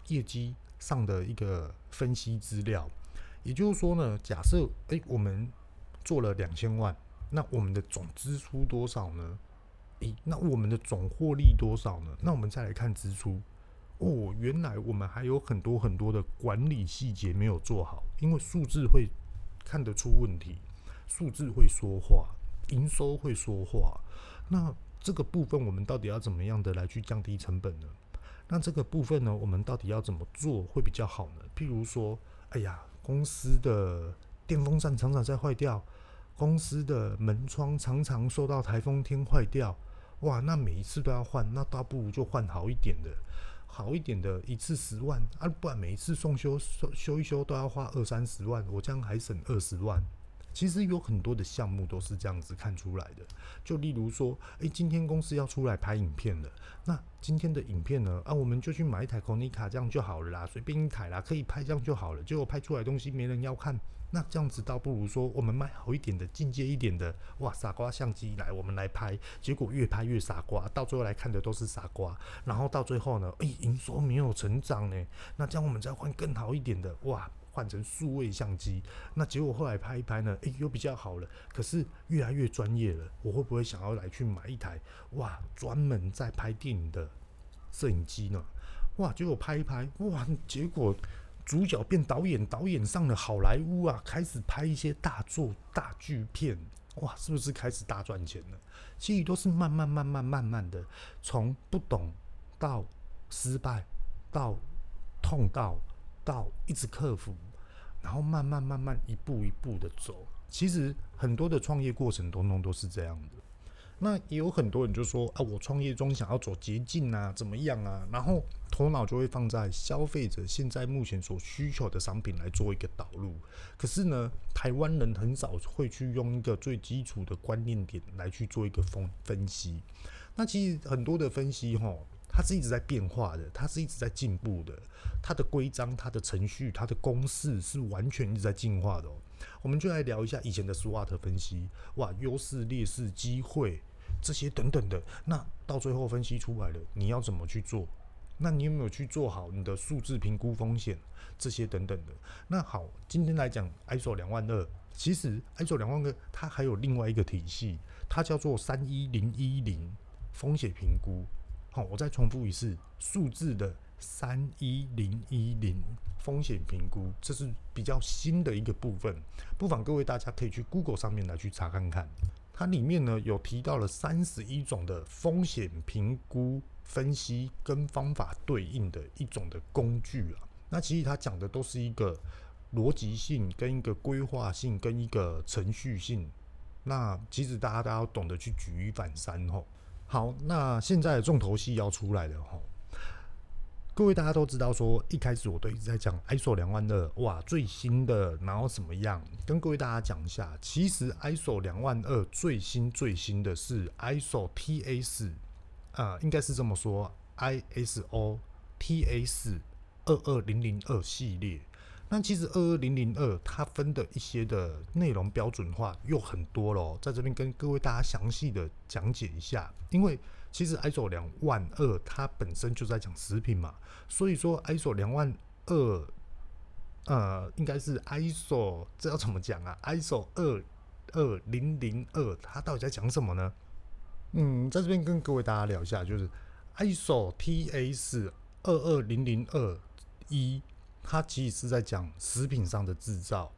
业绩上的一个分析资料。也就是说呢，假设诶，我们做了两千万，那我们的总支出多少呢？诶，那我们的总获利多少呢？那我们再来看支出，哦，原来我们还有很多很多的管理细节没有做好，因为数字会看得出问题，数字会说话，营收会说话。那这个部分我们到底要怎么样的来去降低成本呢？那这个部分呢，我们到底要怎么做会比较好呢？譬如说，哎呀。公司的电风扇常常在坏掉，公司的门窗常常受到台风天坏掉，哇，那每一次都要换，那倒不如就换好一点的，好一点的，一次十万，啊，不然每一次送修修修一修都要花二三十万，我这样还省二十万。其实有很多的项目都是这样子看出来的，就例如说，诶，今天公司要出来拍影片了，那今天的影片呢，啊，我们就去买一台 Konica 这样就好了啦，随便一台啦，可以拍这样就好了。结果拍出来东西没人要看，那这样子倒不如说，我们买好一点的、进阶一点的，哇，傻瓜相机来，我们来拍，结果越拍越傻瓜，到最后来看的都是傻瓜，然后到最后呢，诶，营收没有成长呢，那这样我们再换更好一点的，哇。换成数位相机，那结果后来拍一拍呢，诶、又比较好了。可是越来越专业了，我会不会想要来去买一台哇，专门在拍电影的摄影机呢？哇，结果拍一拍，哇，结果主角变导演，导演上了好莱坞啊，开始拍一些大作大剧片，哇，是不是开始大赚钱了？其实都是慢慢慢慢慢慢的，从不懂到失败，到痛到到一直克服。然后慢慢慢慢一步一步的走，其实很多的创业过程当中都是这样的。那也有很多人就说啊，我创业中想要走捷径啊，怎么样啊？然后头脑就会放在消费者现在目前所需求的商品来做一个导入。可是呢，台湾人很少会去用一个最基础的观念点来去做一个分分析。那其实很多的分析齁。它是一直在变化的，它是一直在进步的，它的规章、它的程序、它的公式是完全一直在进化的。我们就来聊一下以前的 SWOT 分析，哇，优势、劣势、机会这些等等的。那到最后分析出来了，你要怎么去做？那你有没有去做好你的数字评估风险这些等等的？那好，今天来讲 ISO 两万二，其实 ISO 两万二它还有另外一个体系，它叫做三一零一零风险评估。我再重复一次，数字的三一零一零风险评估，这是比较新的一个部分，不妨各位大家可以去 Google 上面来去查看看，它里面呢有提到了三十一种的风险评估分析跟方法对应的一种的工具啊，那其实它讲的都是一个逻辑性跟一个规划性跟一个程序性，那其实大家都要懂得去举一反三吼。好，那现在重头戏要出来了哈。各位大家都知道说，一开始我都一直在讲 ISO 两万二，哇，最新的，然后怎么样？跟各位大家讲一下，其实 ISO 两万二最新最新的是 ISO TS，啊，应该是这么说，ISO TS 二二零零二系列。那其实二二零零二它分的一些的内容标准化又很多咯，在这边跟各位大家详细的讲解一下。因为其实 ISO 两万二它本身就在讲食品嘛，所以说 ISO 两万二，呃，应该是 ISO 这要怎么讲啊？ISO 二二零零二它到底在讲什么呢？嗯，在这边跟各位大家聊一下，就是 ISO TS 二二零零二一。它其实是在讲食品上的制造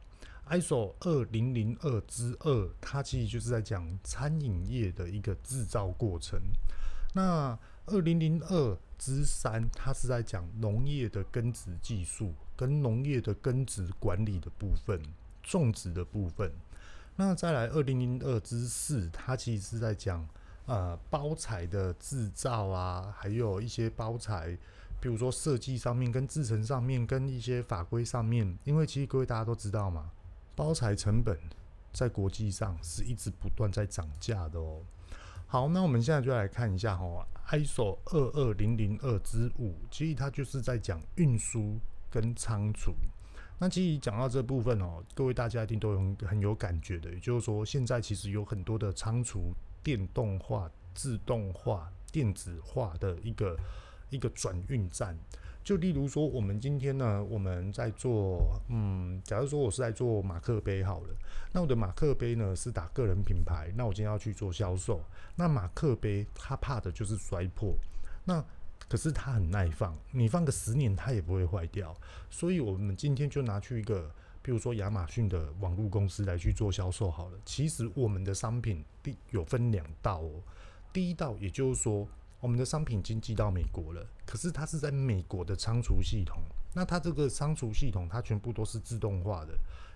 ISO 二零零二之二，它其实就是在讲餐饮业的一个制造过程。那二零零二之三，它是在讲农业的根植技术跟农业的根植管理的部分、种植的部分。那再来二零零二之四，它其实是在讲呃包材的制造啊，还有一些包材。比如说设计上面、跟制程上面、跟一些法规上面，因为其实各位大家都知道嘛，包材成本在国际上是一直不断在涨价的哦。好，那我们现在就来看一下哈，ISO 二二零零二之五，其实它就是在讲运输跟仓储。那其实讲到这部分哦，各位大家一定都有很有感觉的，也就是说，现在其实有很多的仓储电动化、自动化、电子化的一个。一个转运站，就例如说，我们今天呢，我们在做，嗯，假如说我是在做马克杯好了，那我的马克杯呢是打个人品牌，那我今天要去做销售，那马克杯它怕的就是摔破，那可是它很耐放，你放个十年它也不会坏掉，所以我们今天就拿去一个，比如说亚马逊的网络公司来去做销售好了。其实我们的商品第有分两道哦，第一道也就是说。我们的商品已经寄到美国了，可是它是在美国的仓储系统。那它这个仓储系统，它全部都是自动化的，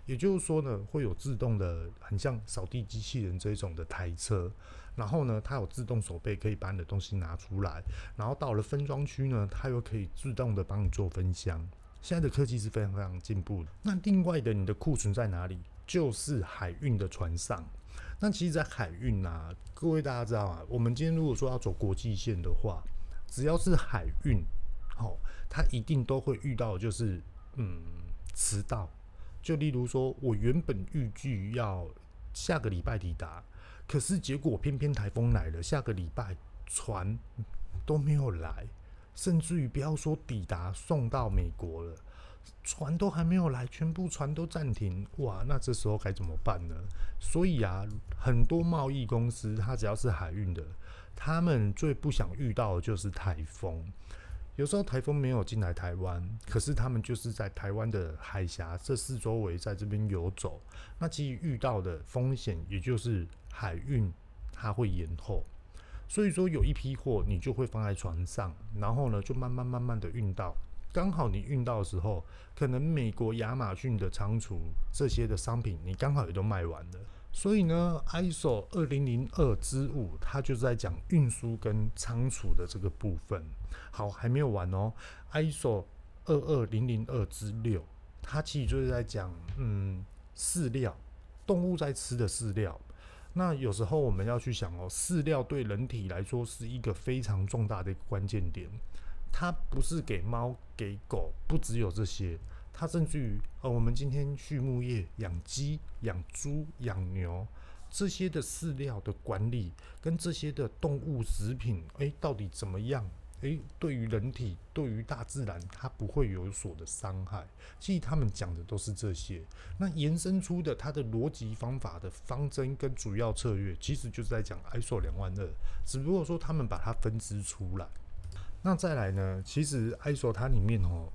也就是说呢，会有自动的，很像扫地机器人这种的台车。然后呢，它有自动手背，可以把你的东西拿出来。然后到了分装区呢，它又可以自动的帮你做分箱。现在的科技是非常非常进步的。那另外的，你的库存在哪里？就是海运的船上。那其实，在海运啊，各位大家知道啊，我们今天如果说要走国际线的话，只要是海运，哦，它一定都会遇到，就是嗯，迟到。就例如说，我原本预计要下个礼拜抵达，可是结果偏偏台风来了，下个礼拜船都没有来，甚至于不要说抵达，送到美国了。船都还没有来，全部船都暂停，哇，那这时候该怎么办呢？所以啊，很多贸易公司，它只要是海运的，他们最不想遇到的就是台风。有时候台风没有进来台湾，可是他们就是在台湾的海峡这四周围在这边游走，那其实遇到的风险也就是海运它会延后。所以说，有一批货你就会放在船上，然后呢，就慢慢慢慢的运到。刚好你运到的时候，可能美国亚马逊的仓储这些的商品，你刚好也都卖完了。所以呢，ISO 二零零二之五，它就是在讲运输跟仓储的这个部分。好，还没有完哦。ISO 二二零零二之六，它其实就是在讲，嗯，饲料，动物在吃的饲料。那有时候我们要去想哦，饲料对人体来说是一个非常重大的一个关键点。它不是给猫给狗，不只有这些，它甚至于呃，我们今天畜牧业养鸡、养猪、养牛这些的饲料的管理，跟这些的动物食品，诶，到底怎么样？诶，对于人体，对于大自然，它不会有所的伤害。其实他们讲的都是这些，那延伸出的它的逻辑方法的方针跟主要策略，其实就是在讲 ISO 两万二，只不过说他们把它分支出来。那再来呢？其实 ISO 它里面哦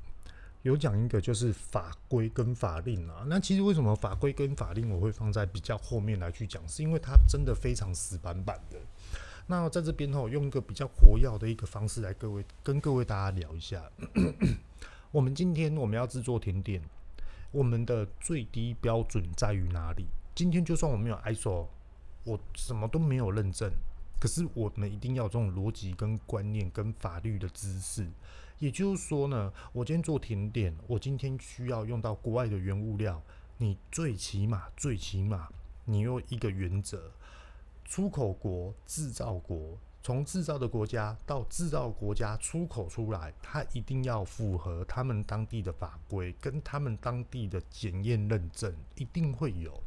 有讲一个就是法规跟法令啊。那其实为什么法规跟法令我会放在比较后面来去讲？是因为它真的非常死板板的。那在这边哦，用一个比较活跃的一个方式来各位跟各位大家聊一下。我们今天我们要制作甜点，我们的最低标准在于哪里？今天就算我没有 ISO，我什么都没有认证。可是我们一定要有这种逻辑、跟观念、跟法律的知识。也就是说呢，我今天做甜点，我今天需要用到国外的原物料，你最起码、最起码，你有一个原则：出口国、制造国，从制造的国家到制造国家出口出来，它一定要符合他们当地的法规，跟他们当地的检验认证，一定会有。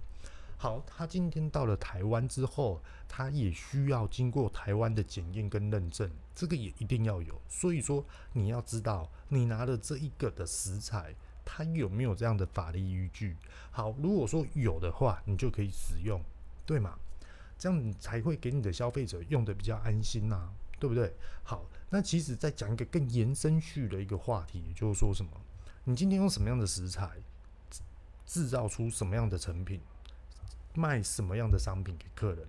好，他今天到了台湾之后，他也需要经过台湾的检验跟认证，这个也一定要有。所以说，你要知道你拿了这一个的食材，它有没有这样的法律依据。好，如果说有的话，你就可以使用，对吗？这样你才会给你的消费者用得比较安心呐，对不对？好，那其实再讲一个更延伸续的一个话题，就是说什么？你今天用什么样的食材？制造出什么样的成品，卖什么样的商品给客人。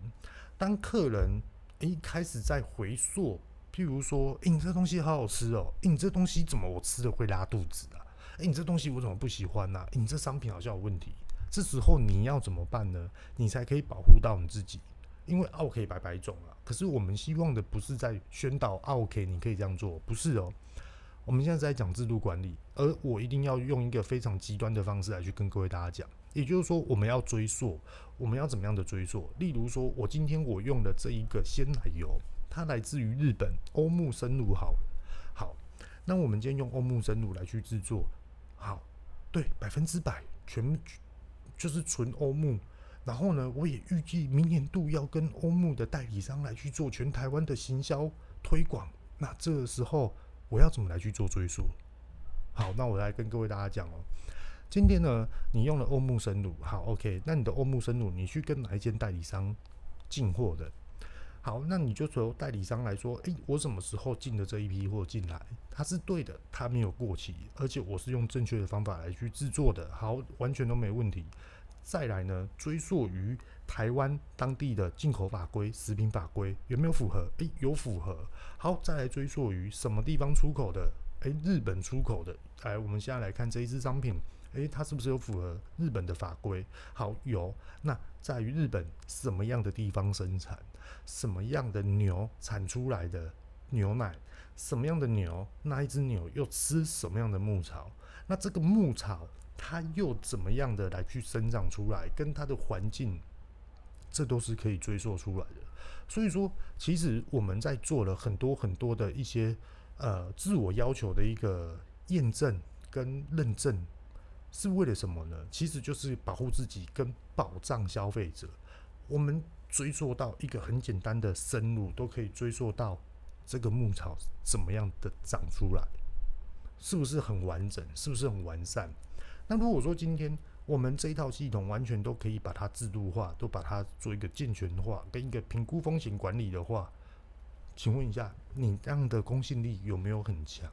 当客人一开始在回溯，譬如说，欸，你这东西好好吃哦，欸，你这东西怎么我吃了会拉肚子啊？欸，你这东西我怎么不喜欢呢？欸，你这商品好像有问题。这时候你要怎么办呢？你才可以保护到你自己，因为 OK 百百种啊。可是我们希望的不是在宣导 OK，你可以这样做，不是哦。我们现在在讲制度管理，而我一定要用一个非常极端的方式来去跟各位大家讲，也就是说，我们要追溯，我们要怎么样的追溯？例如说，我今天我用的这一个鲜奶油，它来自于日本欧木生乳，好，好，那我们今天用欧木生乳来去制作，好，对，百分之百全。就是纯欧木，然后呢，我也预计明年度要跟欧木的代理商来去做全台湾的行销推广。那这个时候我要怎么来去做追溯？好，那我来跟各位大家讲哦。今天呢，你用了欧木生乳，好，OK。那你的欧木生乳，你去跟哪一间代理商进货的？好，那你就从代理商来说，诶，我什么时候进的这一批货进来？它是对的，它没有过期，而且我是用正确的方法来去制作的，好，完全都没问题。再来呢，追溯于台湾当地的进口法规、食品法规有没有符合？诶，有符合。好，再来追溯于什么地方出口的？诶，日本出口的。来，我们现在来看这一支商品。诶，它是不是有符合日本的法规？好，有。那在于日本什么样的地方生产？什么样的牛产出来的牛奶？什么样的牛？那一只牛又吃什么样的牧草？那这个牧草它又怎么样的来去生长出来？跟它的环境，这都是可以追溯出来的。所以说，其实我们在做了很多很多的一些呃自我要求的一个验证跟认证。是为了什么呢？其实就是保护自己跟保障消费者。我们追溯到一个很简单的生乳，都可以追溯到这个牧草怎么样的长出来，是不是很完整？是不是很完善？那如果说今天我们这一套系统完全都可以把它制度化，都把它做一个健全化，跟一个评估风险管理的话，请问一下，你这样的公信力有没有很强？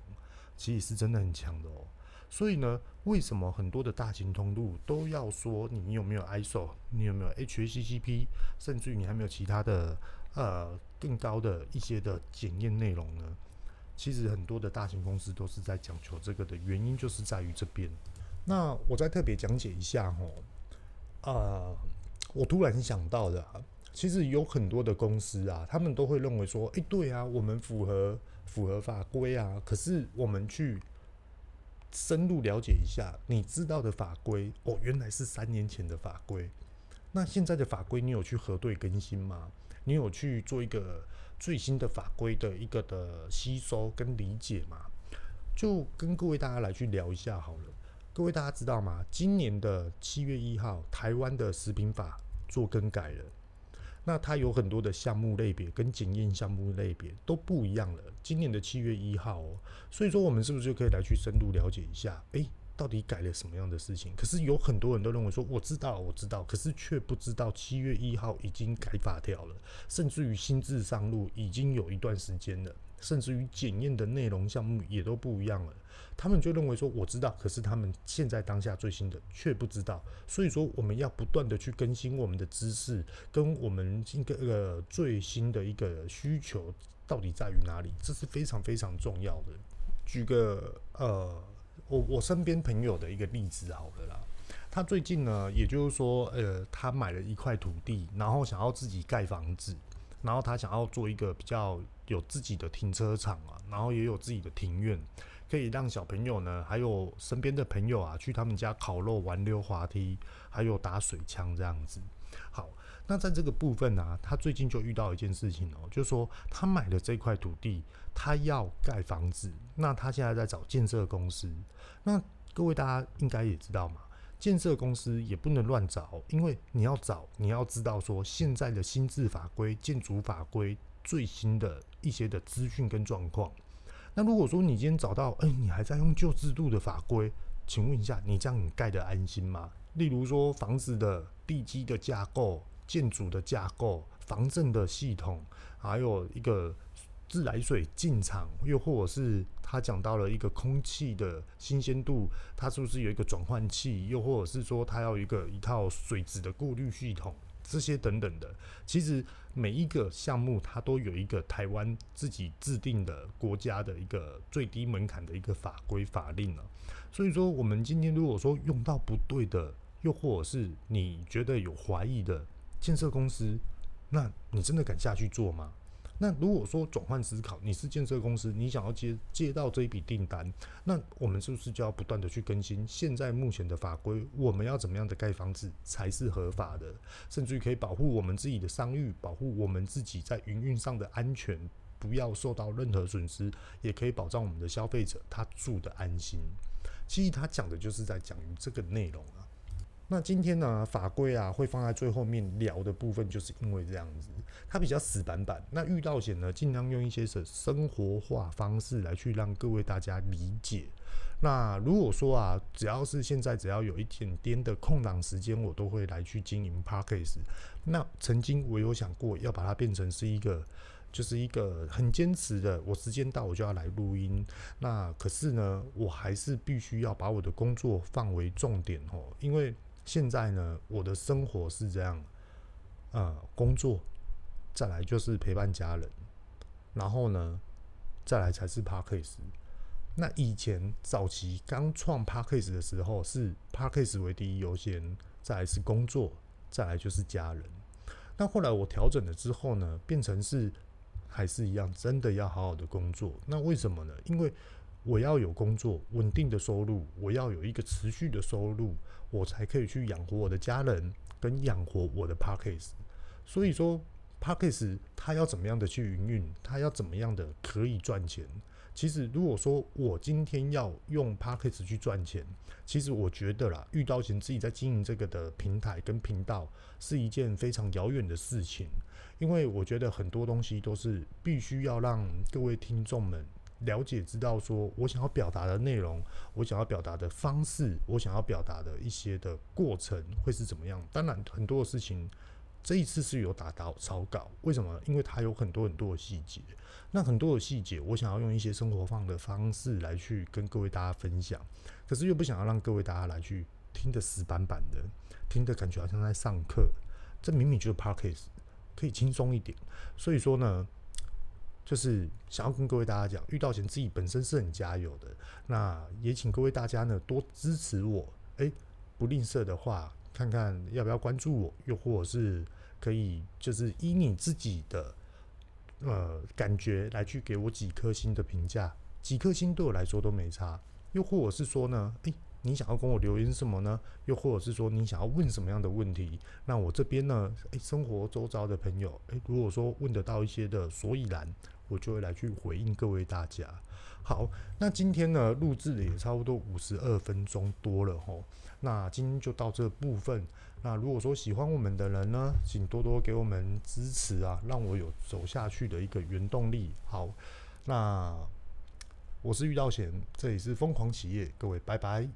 其实是真的很强的哦。所以呢，为什么很多的大型通路都要说你有没有 ISO，你有没有 HACCP，甚至于你还没有其他的呃更高的一些的检验内容呢？其实很多的大型公司都是在讲求这个的原因，就是在于这边。那我再特别讲解一下哦，呃，我突然想到的，其实有很多的公司啊，他们都会认为说，哎，对啊，我们符合符合法规啊，可是我们去。深入了解一下，你知道的法规哦，原来是三年前的法规。那现在的法规，你有去核对更新吗？你有去做一个最新的法规的一个的吸收跟理解吗？就跟各位大家来去聊一下好了。各位大家知道吗？今年的七月一号，台湾的食品法做更改了。那它有很多的项目类别跟检验项目类别都不一样了。今年的七月一号哦，所以说我们是不是就可以来去深度了解一下？诶，到底改了什么样的事情？可是有很多人都认为说我知道，我知道，可是却不知道七月一号已经改法条了，甚至于新制上路已经有一段时间了，甚至于检验的内容项目也都不一样了。他们就认为说我知道，可是他们现在当下最新的却不知道，所以说我们要不断的去更新我们的知识，跟我们一个呃最新的一个需求到底在于哪里，这是非常非常重要的。举个呃我我身边朋友的一个例子好了啦，他最近呢，也就是说呃他买了一块土地，然后想要自己盖房子，然后他想要做一个比较有自己的停车场啊，然后也有自己的庭院。可以让小朋友呢，还有身边的朋友啊，去他们家烤肉、玩溜滑梯，还有打水枪这样子。好，那在这个部分呢、啊，他最近就遇到一件事情哦，就是说他买了这块土地，他要盖房子，那他现在在找建设公司。那各位大家应该也知道嘛，建设公司也不能乱找，因为你要找，你要知道说现在的新制法规、建筑法规最新的一些的资讯跟状况。那如果说你今天找到，哎、你还在用旧制度的法规，请问一下，你这样你盖得安心吗？例如说房子的地基的架构、建筑的架构、防震的系统，还有一个自来水进场，又或者是他讲到了一个空气的新鲜度，它是不是有一个转换器，又或者是说它要一个一套水质的过滤系统，这些等等的，其实每一个项目它都有一个台湾自己制定的国家的一个最低门槛的一个法规法令了。所以说，我们今天如果说用到不对的，又或者是你觉得有怀疑的建设公司，那你真的敢下去做吗？那如果说转换思考，你是建设公司，你想要接接到这一笔订单，那我们是不是就要不断的去更新现在目前的法规？我们要怎么样的盖房子才是合法的？甚至于可以保护我们自己的商誉，保护我们自己在营运上的安全，不要受到任何损失，也可以保障我们的消费者他住的安心。其实他讲的就是在讲这个内容啊。那今天呢，法规啊会放在最后面聊的部分，就是因为这样子，它比较死板板。那遇到险呢，尽量用一些生活化方式来去让各位大家理解。那如果说啊，只要是现在只要有一点点的空档时间，我都会来去经营 Podcast。那曾经我有想过要把它变成是一个，就是一个很坚持的，我时间到我就要来录音。那可是呢，我还是必须要把我的工作放为重点哦，因为。现在呢，我的生活是这样，呃，工作，再来就是陪伴家人，然后呢，再来才是 parkas。那以前早期刚创 parkas 的时候，是 parkas 为第一优先，再来是工作，再来就是家人。那后来我调整了之后呢，变成是还是一样，真的要好好的工作。那为什么呢？因为我要有工作，稳定的收入，我要有一个持续的收入，我才可以去养活我的家人，跟养活我的 Podcast。所以说，Podcast 它要怎么样的去营运，它要怎么样的可以赚钱。其实，如果说我今天要用 Podcast 去赚钱，其实我觉得啦，遇到钱自己在经营这个的平台跟频道是一件非常遥远的事情，因为我觉得很多东西都是必须要让各位听众们。了解，知道说我想要表达的内容，我想要表达的方式，我想要表达的一些的过程会是怎么样？当然，很多的事情这一次是有打到草稿，为什么？因为它有很多很多的细节。那很多的细节，我想要用一些生活化的方式来去跟各位大家分享，可是又不想要让各位大家来去听得死板板的，听得感觉好像在上课。这明明就是 Podcast，可以轻松一点。所以说呢。就是想要跟各位大家讲，遇到钱自己本身是很加油的，那也请各位大家呢多支持我，诶、不吝啬的话，看看要不要关注我，又或者是可以就是依你自己的呃感觉来去给我几颗星的评价，几颗星对我来说都没差，又或者是说呢，诶、你想要跟我留言什么呢？又或者是说你想要问什么样的问题？那我这边呢？诶、生活周遭的朋友，诶、如果说问得到一些的所以然，我就会来去回应各位大家。好，那今天呢录制的也差不多五十二分钟多了吼。那今天就到这部分。那如果说喜欢我们的人呢，请多多给我们支持啊，让我有走下去的一个原动力。好，那我是遇到险，这里是疯狂企业，各位拜拜。